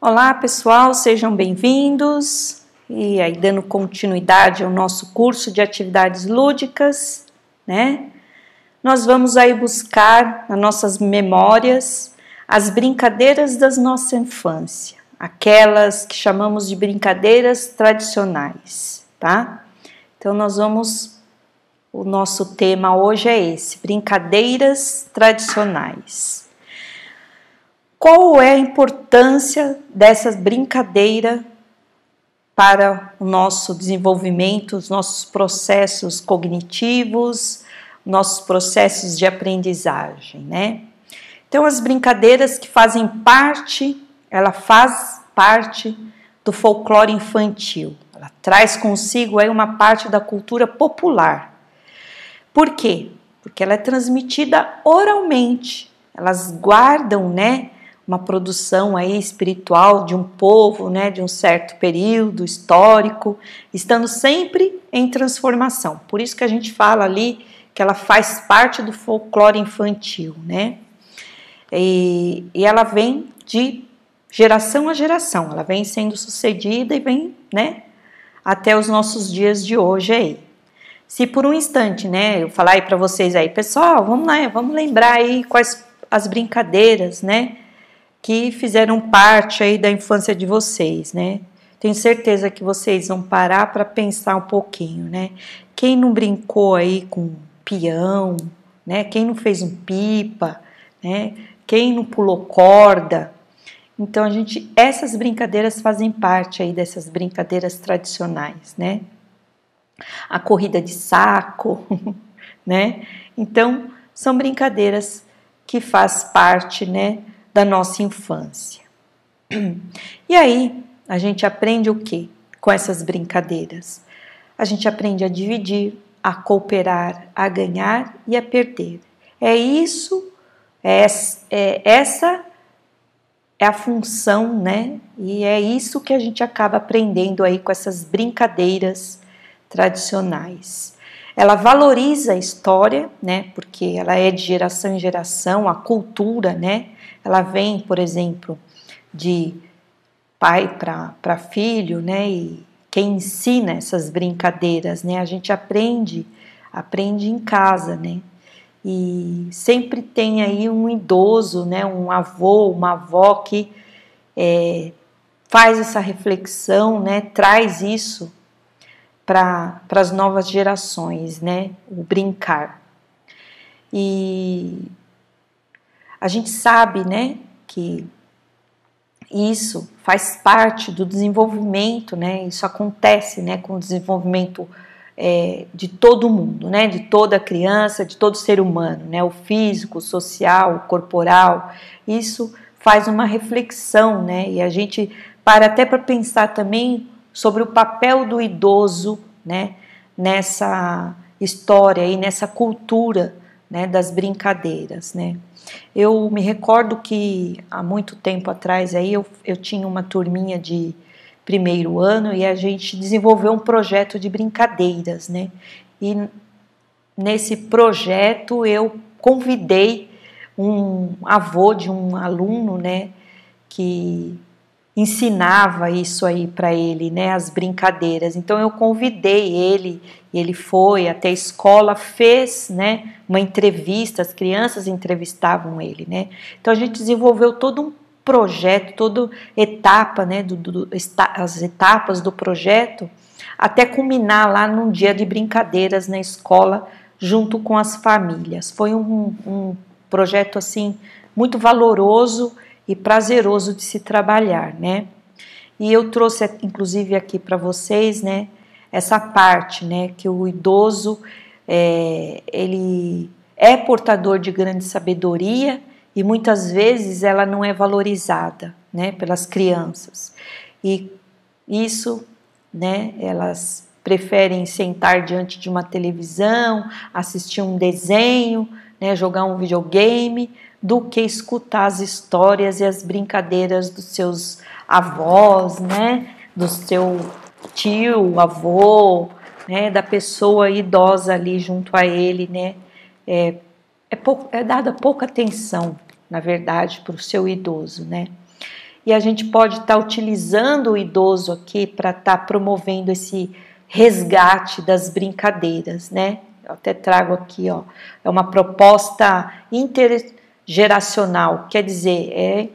Olá pessoal, sejam bem-vindos e aí dando continuidade ao nosso curso de atividades lúdicas, né? Nós vamos aí buscar nas nossas memórias as brincadeiras da nossa infância, aquelas que chamamos de brincadeiras tradicionais, tá? Então nós vamos o nosso tema hoje é esse: brincadeiras tradicionais. Qual é a importância dessa brincadeira para o nosso desenvolvimento, os nossos processos cognitivos, nossos processos de aprendizagem, né? Então as brincadeiras que fazem parte, ela faz parte do folclore infantil. Ela traz consigo aí uma parte da cultura popular. Por quê? Porque ela é transmitida oralmente. Elas guardam, né, uma produção aí espiritual de um povo, né, de um certo período histórico, estando sempre em transformação. Por isso que a gente fala ali que ela faz parte do folclore infantil, né? E, e ela vem de geração a geração, ela vem sendo sucedida e vem, né, até os nossos dias de hoje aí. Se por um instante, né, eu falar aí para vocês aí, pessoal, vamos lá, vamos lembrar aí quais as brincadeiras, né, que fizeram parte aí da infância de vocês, né? Tenho certeza que vocês vão parar para pensar um pouquinho, né? Quem não brincou aí com peão, né? Quem não fez um pipa, né? Quem não pulou corda? Então a gente, essas brincadeiras fazem parte aí dessas brincadeiras tradicionais, né? A corrida de saco, né? Então são brincadeiras que faz parte, né? Da nossa infância. E aí, a gente aprende o que com essas brincadeiras? A gente aprende a dividir, a cooperar, a ganhar e a perder. É isso, é, é essa é a função, né? E é isso que a gente acaba aprendendo aí com essas brincadeiras tradicionais. Ela valoriza a história, né? Porque ela é de geração em geração, a cultura, né? Ela vem, por exemplo, de pai para filho, né? E quem ensina essas brincadeiras, né? A gente aprende, aprende em casa, né? E sempre tem aí um idoso, né? Um avô, uma avó que é, faz essa reflexão, né? Traz isso para as novas gerações, né? O brincar. E a gente sabe, né, que isso faz parte do desenvolvimento, né? Isso acontece, né, com o desenvolvimento é, de todo mundo, né? De toda criança, de todo ser humano, né? O físico, o social, o corporal. Isso faz uma reflexão, né? E a gente para até para pensar também sobre o papel do idoso, né? Nessa história e nessa cultura, né? Das brincadeiras, né? Eu me recordo que há muito tempo atrás aí eu, eu tinha uma turminha de primeiro ano e a gente desenvolveu um projeto de brincadeiras, né? E nesse projeto eu convidei um avô de um aluno, né, que ensinava isso aí para ele, né, as brincadeiras. Então eu convidei ele, ele foi até a escola, fez, né, uma entrevista, as crianças entrevistavam ele, né. Então a gente desenvolveu todo um projeto, toda etapa, né, do, do, as etapas do projeto, até culminar lá num dia de brincadeiras na escola junto com as famílias. Foi um, um projeto assim muito valoroso e prazeroso de se trabalhar, né? E eu trouxe inclusive aqui para vocês, né, essa parte, né, que o idoso é, ele é portador de grande sabedoria e muitas vezes ela não é valorizada, né, pelas crianças. E isso, né, elas preferem sentar diante de uma televisão, assistir um desenho, né, jogar um videogame, do que escutar as histórias e as brincadeiras dos seus avós, né, do seu tio, avô, né, da pessoa idosa ali junto a ele, né, é, é, pouco, é dada pouca atenção, na verdade, para o seu idoso, né. e a gente pode estar tá utilizando o idoso aqui para estar tá promovendo esse resgate das brincadeiras, né? Eu até trago aqui, ó, é uma proposta intergeracional, quer dizer, é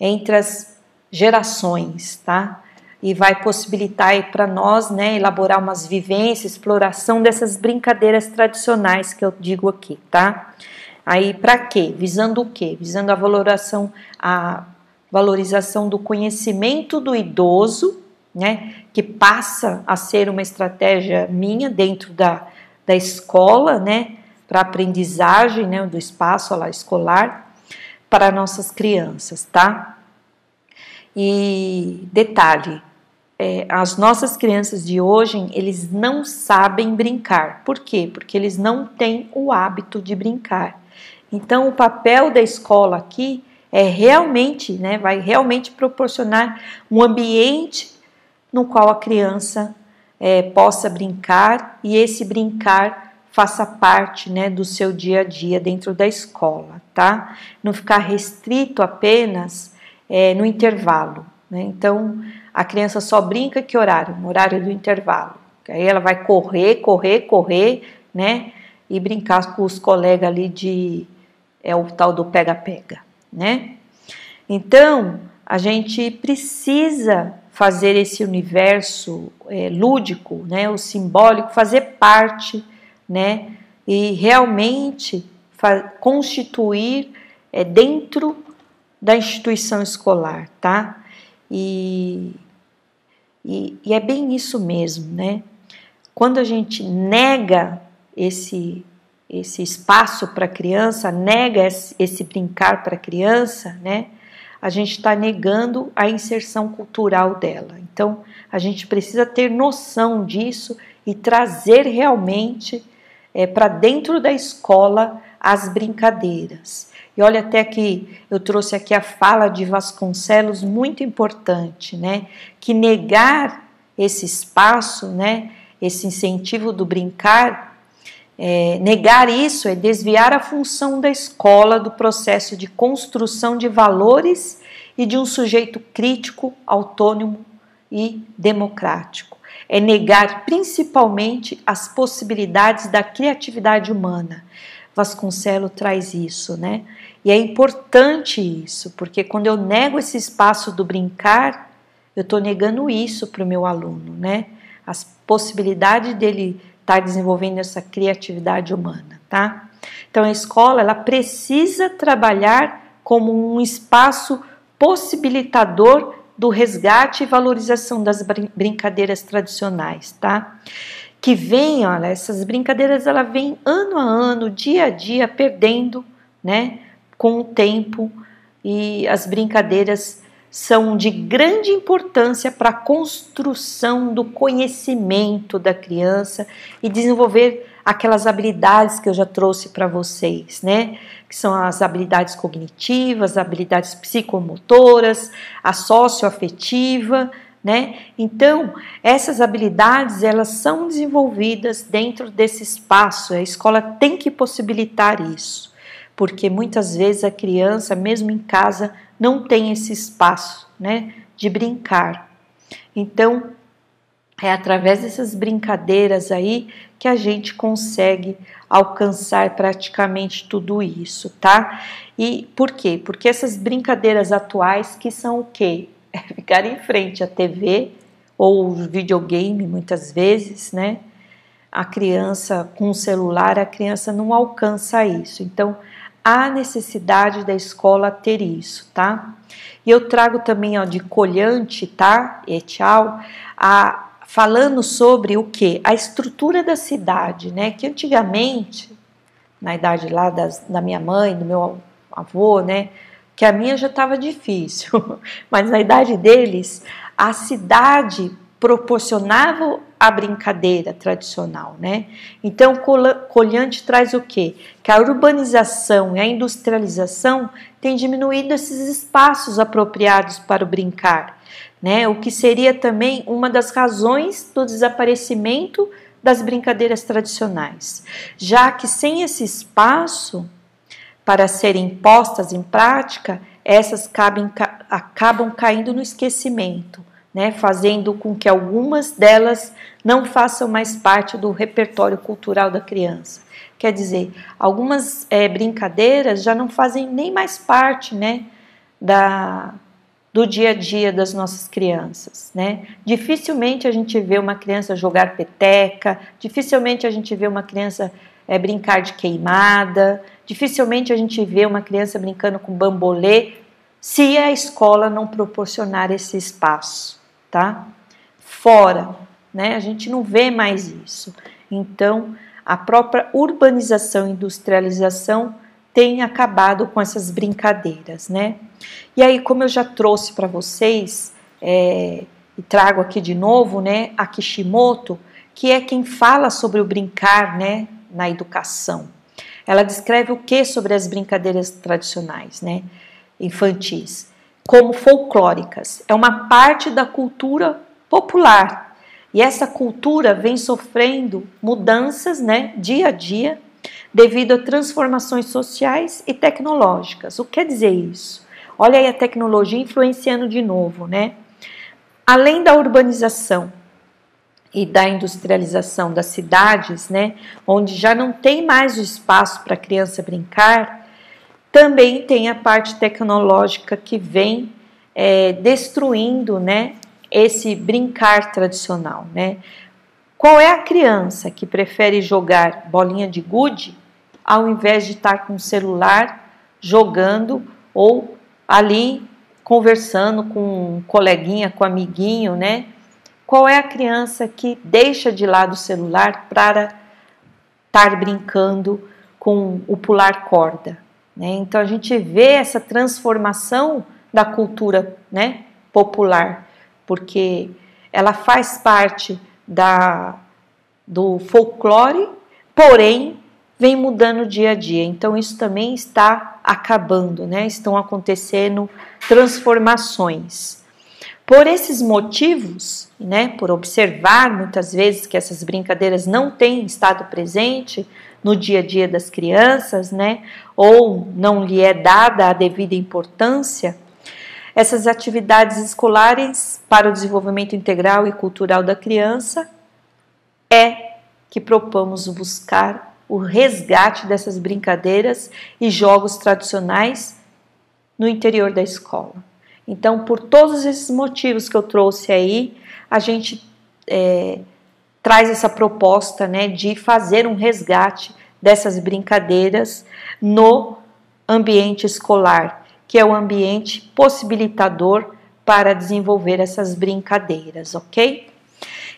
entre as gerações, tá? E vai possibilitar para nós, né, elaborar umas vivências, exploração dessas brincadeiras tradicionais que eu digo aqui, tá? Aí para quê? Visando o quê? Visando a valoração, a valorização do conhecimento do idoso, né, que passa a ser uma estratégia minha dentro da, da escola, né, para aprendizagem, né, do espaço lá escolar para nossas crianças, tá? E detalhe, é, as nossas crianças de hoje, eles não sabem brincar. Por quê? Porque eles não têm o hábito de brincar. Então, o papel da escola aqui é realmente, né, vai realmente proporcionar um ambiente no qual a criança é, possa brincar e esse brincar faça parte, né, do seu dia a dia dentro da escola, tá? Não ficar restrito apenas é, no intervalo, né? Então, a criança só brinca que horário? No horário do intervalo. Aí ela vai correr, correr, correr, né? E brincar com os colegas ali de é o tal do pega-pega, né? Então, a gente precisa fazer esse universo é, lúdico, né, o simbólico, fazer parte, né, e realmente constituir é, dentro da instituição escolar, tá? E, e, e é bem isso mesmo, né? Quando a gente nega esse esse espaço para a criança, nega esse brincar para a criança, né? A gente está negando a inserção cultural dela. Então, a gente precisa ter noção disso e trazer realmente é, para dentro da escola as brincadeiras. E olha até que eu trouxe aqui a fala de Vasconcelos muito importante, né? Que negar esse espaço, né? Esse incentivo do brincar é, negar isso é desviar a função da escola do processo de construção de valores e de um sujeito crítico, autônomo e democrático. É negar principalmente as possibilidades da criatividade humana. Vasconcelo traz isso, né? E é importante isso, porque quando eu nego esse espaço do brincar, eu estou negando isso para o meu aluno, né? As possibilidades dele está desenvolvendo essa criatividade humana, tá? Então a escola ela precisa trabalhar como um espaço possibilitador do resgate e valorização das brincadeiras tradicionais, tá? Que vem, olha, essas brincadeiras ela vem ano a ano, dia a dia perdendo, né, com o tempo e as brincadeiras são de grande importância para a construção do conhecimento da criança e desenvolver aquelas habilidades que eu já trouxe para vocês, né? Que são as habilidades cognitivas, habilidades psicomotoras, a socioafetiva, né? Então, essas habilidades elas são desenvolvidas dentro desse espaço. A escola tem que possibilitar isso, porque muitas vezes a criança, mesmo em casa, não tem esse espaço, né, de brincar. Então, é através dessas brincadeiras aí que a gente consegue alcançar praticamente tudo isso, tá? E por quê? Porque essas brincadeiras atuais que são o quê? É ficar em frente à TV ou videogame muitas vezes, né? A criança com o celular, a criança não alcança isso. Então, há necessidade da escola ter isso, tá? E eu trago também ó, de colhante, tá? E tchau, a, falando sobre o que? A estrutura da cidade, né? Que antigamente, na idade lá das, da minha mãe, do meu avô, né? Que a minha já estava difícil, mas na idade deles, a cidade proporcionava a brincadeira tradicional, né? Então, Colhante traz o quê? Que a urbanização e a industrialização têm diminuído esses espaços apropriados para o brincar, né? O que seria também uma das razões do desaparecimento das brincadeiras tradicionais, já que sem esse espaço para serem postas em prática, essas cabem, acabam caindo no esquecimento, né, fazendo com que algumas delas não façam mais parte do repertório cultural da criança. Quer dizer, algumas é, brincadeiras já não fazem nem mais parte, né, da, do dia a dia das nossas crianças, né? Dificilmente a gente vê uma criança jogar peteca, dificilmente a gente vê uma criança é, brincar de queimada, dificilmente a gente vê uma criança brincando com bambolê, se a escola não proporcionar esse espaço, tá? Fora, né? A gente não vê mais isso. Então, a própria urbanização industrialização tem acabado com essas brincadeiras, né? E aí, como eu já trouxe para vocês, é, e trago aqui de novo, né, a Kishimoto, que é quem fala sobre o brincar, né, na educação. Ela descreve o que sobre as brincadeiras tradicionais, né, infantis, como folclóricas. É uma parte da cultura popular e essa cultura vem sofrendo mudanças, né, dia a dia, devido a transformações sociais e tecnológicas. O que quer dizer isso? Olha aí a tecnologia influenciando de novo, né? Além da urbanização e da industrialização das cidades, né, onde já não tem mais o espaço para a criança brincar, também tem a parte tecnológica que vem é, destruindo, né, esse brincar tradicional, né? Qual é a criança que prefere jogar bolinha de gude ao invés de estar com o celular jogando ou ali conversando com um coleguinha, com um amiguinho, né? Qual é a criança que deixa de lado o celular para estar brincando com o pular corda? Né? Então a gente vê essa transformação da cultura né, popular porque ela faz parte da, do folclore, porém vem mudando dia a dia. Então isso também está acabando, né? Estão acontecendo transformações. Por esses motivos, né, por observar muitas vezes que essas brincadeiras não têm estado presente no dia a dia das crianças, né, ou não lhe é dada a devida importância, essas atividades escolares para o desenvolvimento integral e cultural da criança é que propomos buscar o resgate dessas brincadeiras e jogos tradicionais no interior da escola. Então, por todos esses motivos que eu trouxe aí, a gente é, traz essa proposta né, de fazer um resgate dessas brincadeiras no ambiente escolar que é o ambiente possibilitador para desenvolver essas brincadeiras, ok?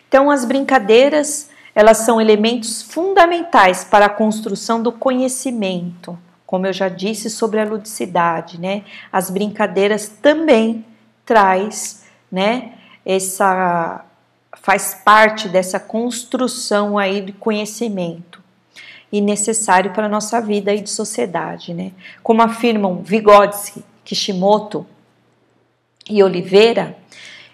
Então, as brincadeiras elas são elementos fundamentais para a construção do conhecimento, como eu já disse sobre a ludicidade, né? As brincadeiras também traz, né? Essa faz parte dessa construção aí de conhecimento e necessário para a nossa vida e de sociedade, né? Como afirmam Vygotsky, Kishimoto e Oliveira,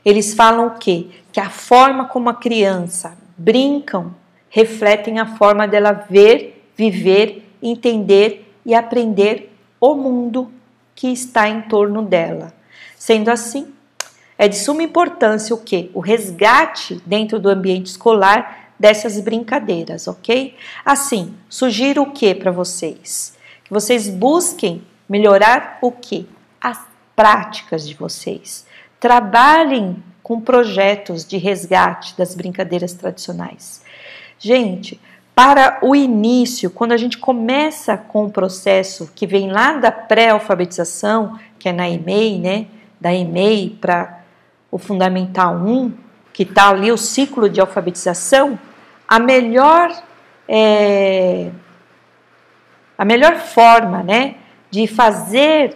eles falam o quê? Que a forma como a criança brincam refletem a forma dela ver, viver, entender e aprender o mundo que está em torno dela. Sendo assim, é de suma importância o que? O resgate dentro do ambiente escolar dessas brincadeiras, ok? Assim, sugiro o que para vocês? Que vocês busquem melhorar o que? As práticas de vocês. Trabalhem com projetos de resgate das brincadeiras tradicionais. Gente, para o início, quando a gente começa com o processo que vem lá da pré-alfabetização, que é na EMEI, né? Da EMEI para o Fundamental 1, que está ali o ciclo de alfabetização, a melhor é, a melhor forma, né, de fazer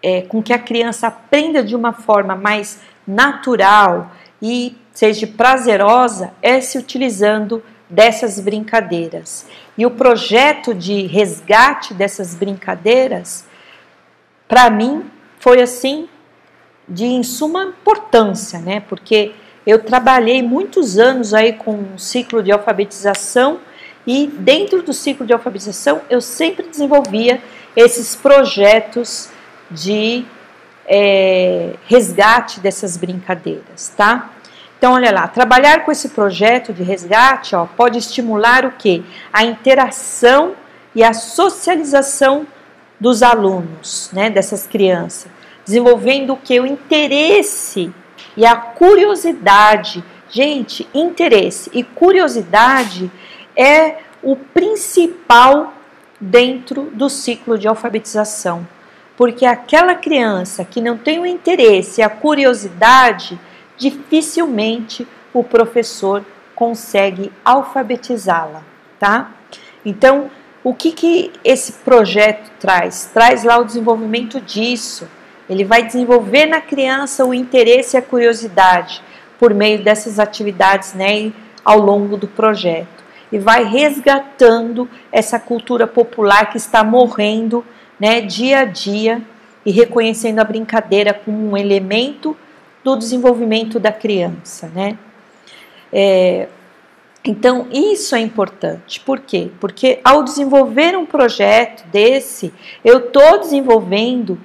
é, com que a criança aprenda de uma forma mais natural e seja prazerosa é se utilizando dessas brincadeiras. E o projeto de resgate dessas brincadeiras, para mim, foi assim de suma importância, né? Porque eu trabalhei muitos anos aí com um ciclo de alfabetização e dentro do ciclo de alfabetização eu sempre desenvolvia esses projetos de é, resgate dessas brincadeiras, tá? Então, olha lá, trabalhar com esse projeto de resgate ó, pode estimular o que? A interação e a socialização dos alunos, né, dessas crianças, desenvolvendo o que? O interesse e a curiosidade. Gente, interesse e curiosidade é o principal dentro do ciclo de alfabetização. Porque aquela criança que não tem o interesse e a curiosidade, dificilmente o professor consegue alfabetizá-la, tá? Então, o que, que esse projeto traz? Traz lá o desenvolvimento disso. Ele vai desenvolver na criança o interesse e a curiosidade por meio dessas atividades né, ao longo do projeto. E vai resgatando essa cultura popular que está morrendo né, dia a dia e reconhecendo a brincadeira como um elemento do desenvolvimento da criança, né? É, então, isso é importante. Por quê? Porque ao desenvolver um projeto desse, eu estou desenvolvendo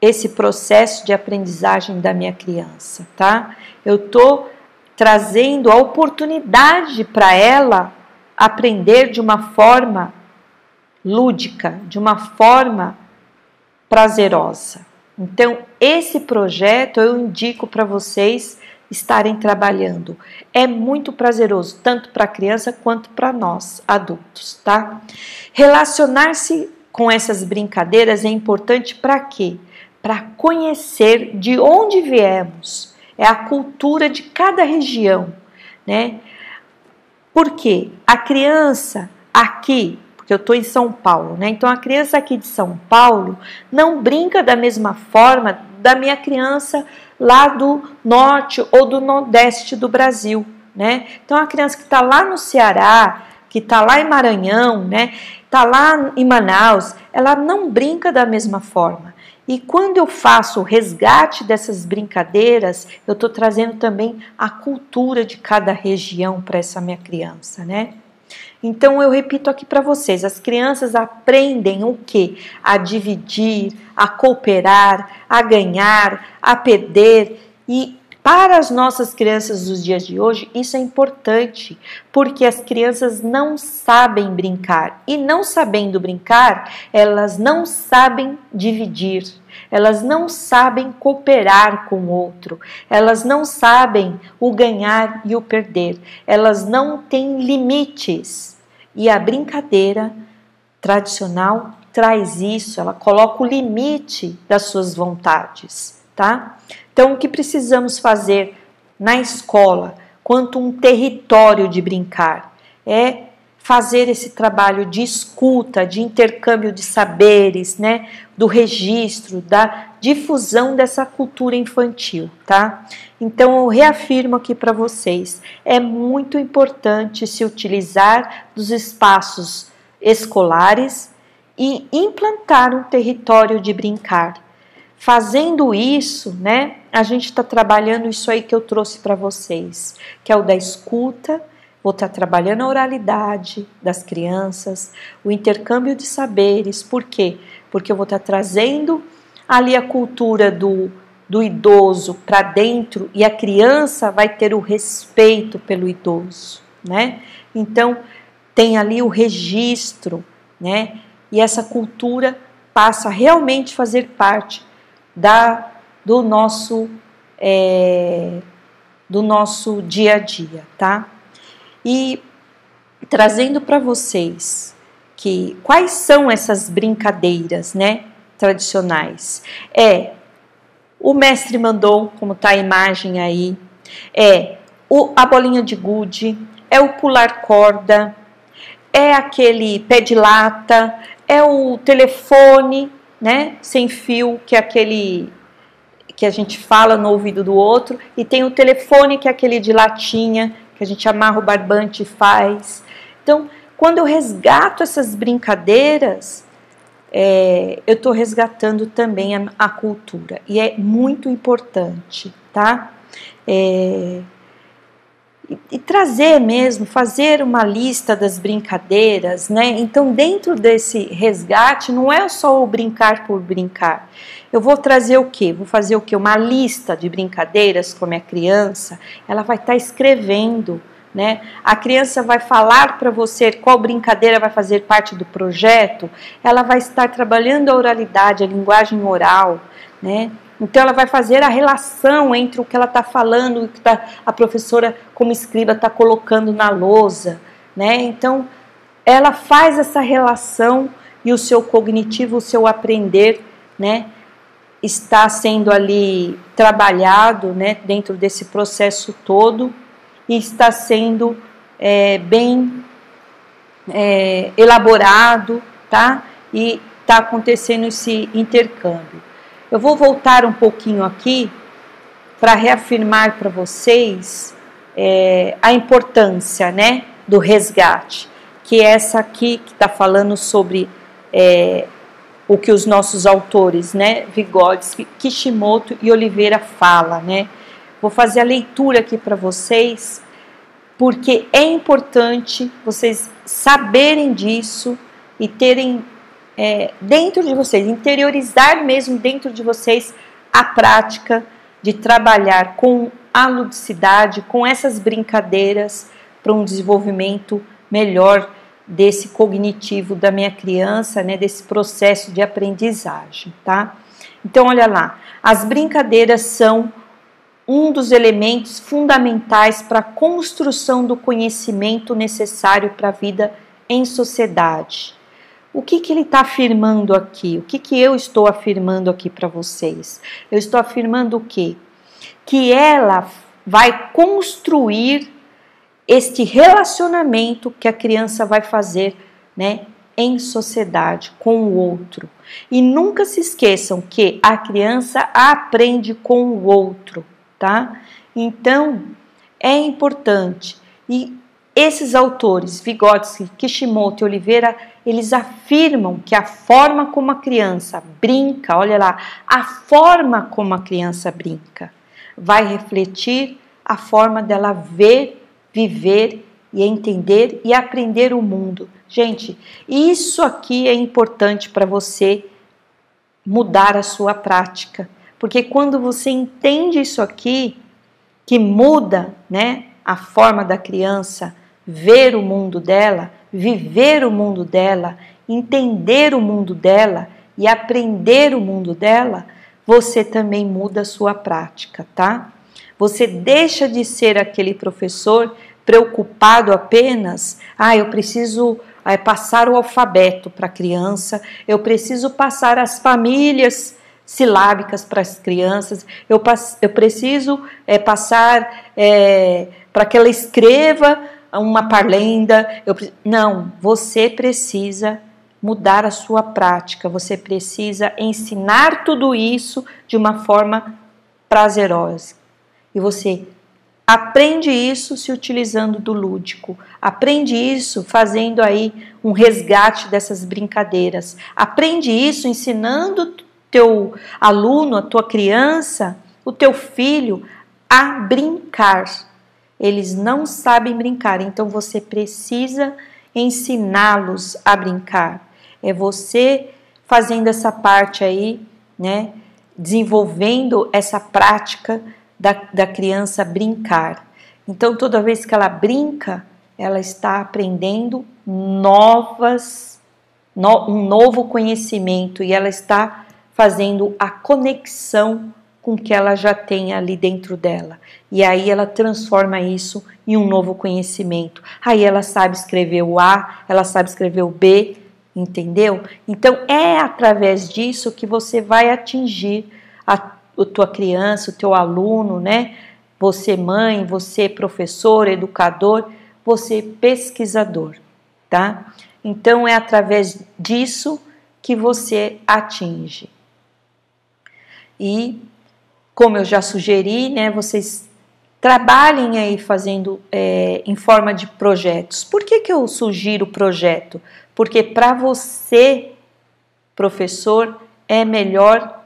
esse processo de aprendizagem da minha criança, tá? Eu estou trazendo a oportunidade para ela aprender de uma forma lúdica, de uma forma prazerosa. Então, esse projeto eu indico para vocês estarem trabalhando. É muito prazeroso, tanto para a criança quanto para nós, adultos, tá? Relacionar-se com essas brincadeiras é importante para quê? Para conhecer de onde viemos, é a cultura de cada região, né? Porque a criança aqui que eu estou em São Paulo, né? Então a criança aqui de São Paulo não brinca da mesma forma da minha criança lá do norte ou do nordeste do Brasil, né? Então a criança que está lá no Ceará, que está lá em Maranhão, né? Está lá em Manaus, ela não brinca da mesma forma. E quando eu faço o resgate dessas brincadeiras, eu estou trazendo também a cultura de cada região para essa minha criança, né? Então eu repito aqui para vocês, as crianças aprendem o que? A dividir, a cooperar, a ganhar, a perder e para as nossas crianças dos dias de hoje, isso é importante, porque as crianças não sabem brincar. E não sabendo brincar, elas não sabem dividir, elas não sabem cooperar com o outro, elas não sabem o ganhar e o perder, elas não têm limites. E a brincadeira tradicional traz isso, ela coloca o limite das suas vontades, tá? Então, o que precisamos fazer na escola, quanto um território de brincar, é fazer esse trabalho de escuta, de intercâmbio de saberes, né, do registro, da difusão dessa cultura infantil, tá? Então eu reafirmo aqui para vocês, é muito importante se utilizar dos espaços escolares e implantar um território de brincar. Fazendo isso, né, a gente está trabalhando isso aí que eu trouxe para vocês, que é o da escuta, vou estar tá trabalhando a oralidade das crianças, o intercâmbio de saberes, por quê? Porque eu vou estar tá trazendo ali a cultura do, do idoso para dentro e a criança vai ter o respeito pelo idoso, né? Então, tem ali o registro, né? E essa cultura passa a realmente fazer parte da do nosso é, do nosso dia a dia, tá? E trazendo para vocês que quais são essas brincadeiras, né, tradicionais? É o mestre mandou, como tá a imagem aí, é o, a bolinha de gude, é o pular corda, é aquele pé de lata, é o telefone, né, sem fio, que é aquele que a gente fala no ouvido do outro, e tem o telefone, que é aquele de latinha, que a gente amarra o barbante e faz. Então, quando eu resgato essas brincadeiras, é, eu estou resgatando também a, a, cultura, e é muito importante, tá? É, e, trazer mesmo, fazer uma lista das brincadeiras, né? Então, dentro desse resgate, não é só o brincar por brincar. Eu vou trazer o quê? Vou fazer o quê? Uma lista de brincadeiras com a minha criança. Ela vai estar tá escrevendo, né? A criança vai falar para você qual brincadeira vai fazer parte do projeto. Ela vai estar trabalhando a oralidade, a linguagem oral, né? Então ela vai fazer a relação entre o que ela está falando e o que tá, a professora, como escriba, está colocando na lousa. Né? Então ela faz essa relação e o seu cognitivo, o seu aprender, né, está sendo ali trabalhado né, dentro desse processo todo e está sendo é, bem é, elaborado, tá? E está acontecendo esse intercâmbio. Eu vou voltar um pouquinho aqui para reafirmar para vocês é, a importância né, do resgate, que é essa aqui que está falando sobre é, o que os nossos autores, né, Vygotsky, Kishimoto e Oliveira fala, né? Vou fazer a leitura aqui para vocês, porque é importante vocês saberem disso e terem é, dentro de vocês, interiorizar mesmo dentro de vocês a prática de trabalhar com a ludicidade, com essas brincadeiras para um desenvolvimento melhor desse cognitivo da minha criança, né, desse processo de aprendizagem, tá? Então, olha lá, as brincadeiras são um dos elementos fundamentais para a construção do conhecimento necessário para a vida em sociedade. O que, que ele está afirmando aqui? O que, que eu estou afirmando aqui para vocês? Eu estou afirmando o quê? Que ela vai construir este relacionamento que a criança vai fazer, né, em sociedade com o outro. E nunca se esqueçam que a criança aprende com o outro, tá? Então, é importante. E esses autores, Vygotsky, Kishimoto e Oliveira, eles afirmam que a forma como a criança brinca, olha lá, a forma como a criança brinca vai refletir a forma dela ver, viver e entender e aprender o mundo. Gente, isso aqui é importante para você mudar a sua prática, porque quando você entende isso aqui, que muda, né, a forma da criança ver o mundo dela, viver o mundo dela, entender o mundo dela e aprender o mundo dela, você também muda a sua prática, tá? Você deixa de ser aquele professor preocupado apenas, ah, eu preciso é, passar o alfabeto para a criança, eu preciso passar as famílias silábicas para as crianças, eu, eu preciso é, passar é, para que ela escreva uma parlenda. Eu, não, você precisa mudar a sua prática, você precisa ensinar tudo isso de uma forma prazerosa. E você aprende isso se utilizando do lúdico, aprende isso fazendo aí um resgate dessas brincadeiras, aprende isso ensinando teu aluno, a tua criança, o teu filho a brincar eles não sabem brincar, então você precisa ensiná-los a brincar. É você fazendo essa parte aí, né? Desenvolvendo essa prática da, da criança brincar. Então, toda vez que ela brinca, ela está aprendendo novas, no, um novo conhecimento e ela está fazendo a conexão com o que ela já tem ali dentro dela. E aí ela transforma isso em um novo conhecimento. Aí ela sabe escrever o A, ela sabe escrever o B, entendeu? Então é através disso que você vai atingir a, a tua criança, o teu aluno, né? Você mãe, você professor, educador, você pesquisador, tá? Então é através disso que você atinge. E como eu já sugeri, né, vocês trabalhem aí fazendo é, em forma de projetos. Por que, que eu sugiro projeto? Porque para você, professor, é melhor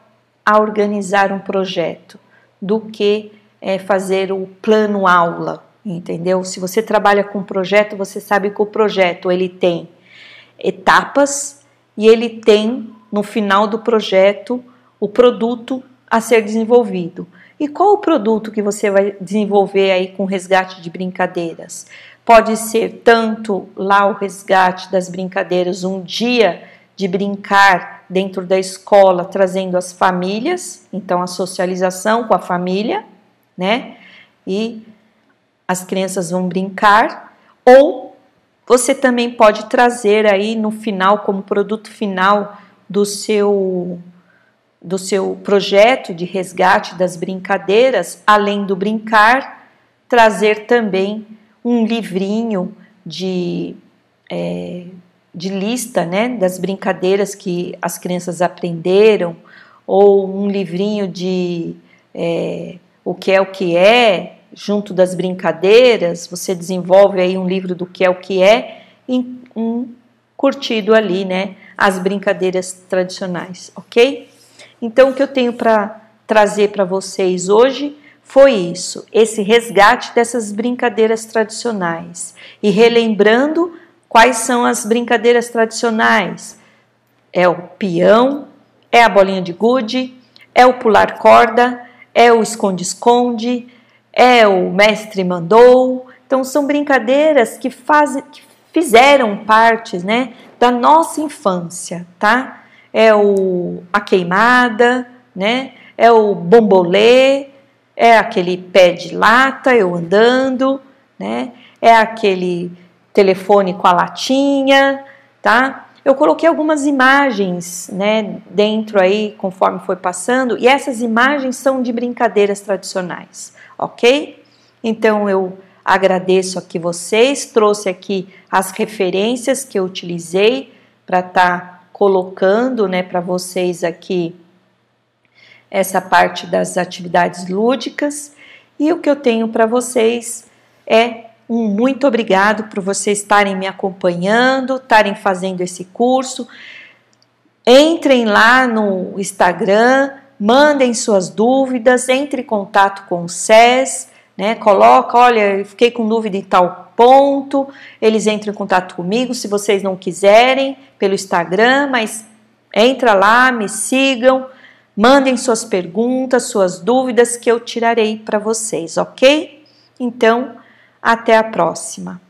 organizar um projeto do que é, fazer o plano aula, entendeu? Se você trabalha com projeto, você sabe que o projeto ele tem etapas e ele tem no final do projeto o produto a ser desenvolvido. E qual o produto que você vai desenvolver aí com resgate de brincadeiras? Pode ser tanto lá o resgate das brincadeiras, um dia de brincar dentro da escola, trazendo as famílias, então a socialização com a família, né? E as crianças vão brincar, ou você também pode trazer aí no final, como produto final do seu do seu projeto de resgate das brincadeiras, além do brincar, trazer também um livrinho de, é, de lista né, das brincadeiras que as crianças aprenderam, ou um livrinho de é, o que é o que é, junto das brincadeiras, você desenvolve aí um livro do que é o que é, e um curtido ali, né, as brincadeiras tradicionais, ok? Então, o que eu tenho para trazer para vocês hoje foi isso, esse resgate dessas brincadeiras tradicionais. E relembrando quais são as brincadeiras tradicionais: é o peão, é a bolinha de gude, é o pular corda, é o esconde-esconde, é o mestre mandou. Então são brincadeiras que, faz, que fizeram parte, né, da nossa infância, tá? É o a queimada, né? É o bombolê, é aquele pé de lata, eu andando, né? É aquele telefone com a latinha, tá? Eu coloquei algumas imagens, né, dentro aí, conforme foi passando, e essas imagens são de brincadeiras tradicionais, ok? Então eu agradeço aqui vocês, trouxe aqui as referências que eu utilizei para estar tá colocando, né, para vocês aqui essa parte das atividades lúdicas. E o que eu tenho para vocês é um muito obrigado por vocês estarem me acompanhando, estarem fazendo esse curso. Entrem lá no Instagram, mandem suas dúvidas, entre em contato com o SES, né? Coloca, olha, eu fiquei com dúvida em tal ponto. Eles entram em contato comigo, se vocês não quiserem, pelo Instagram, mas entra lá, me sigam, Mandem suas perguntas, suas dúvidas que eu tirarei para vocês, ok? Então, até a próxima.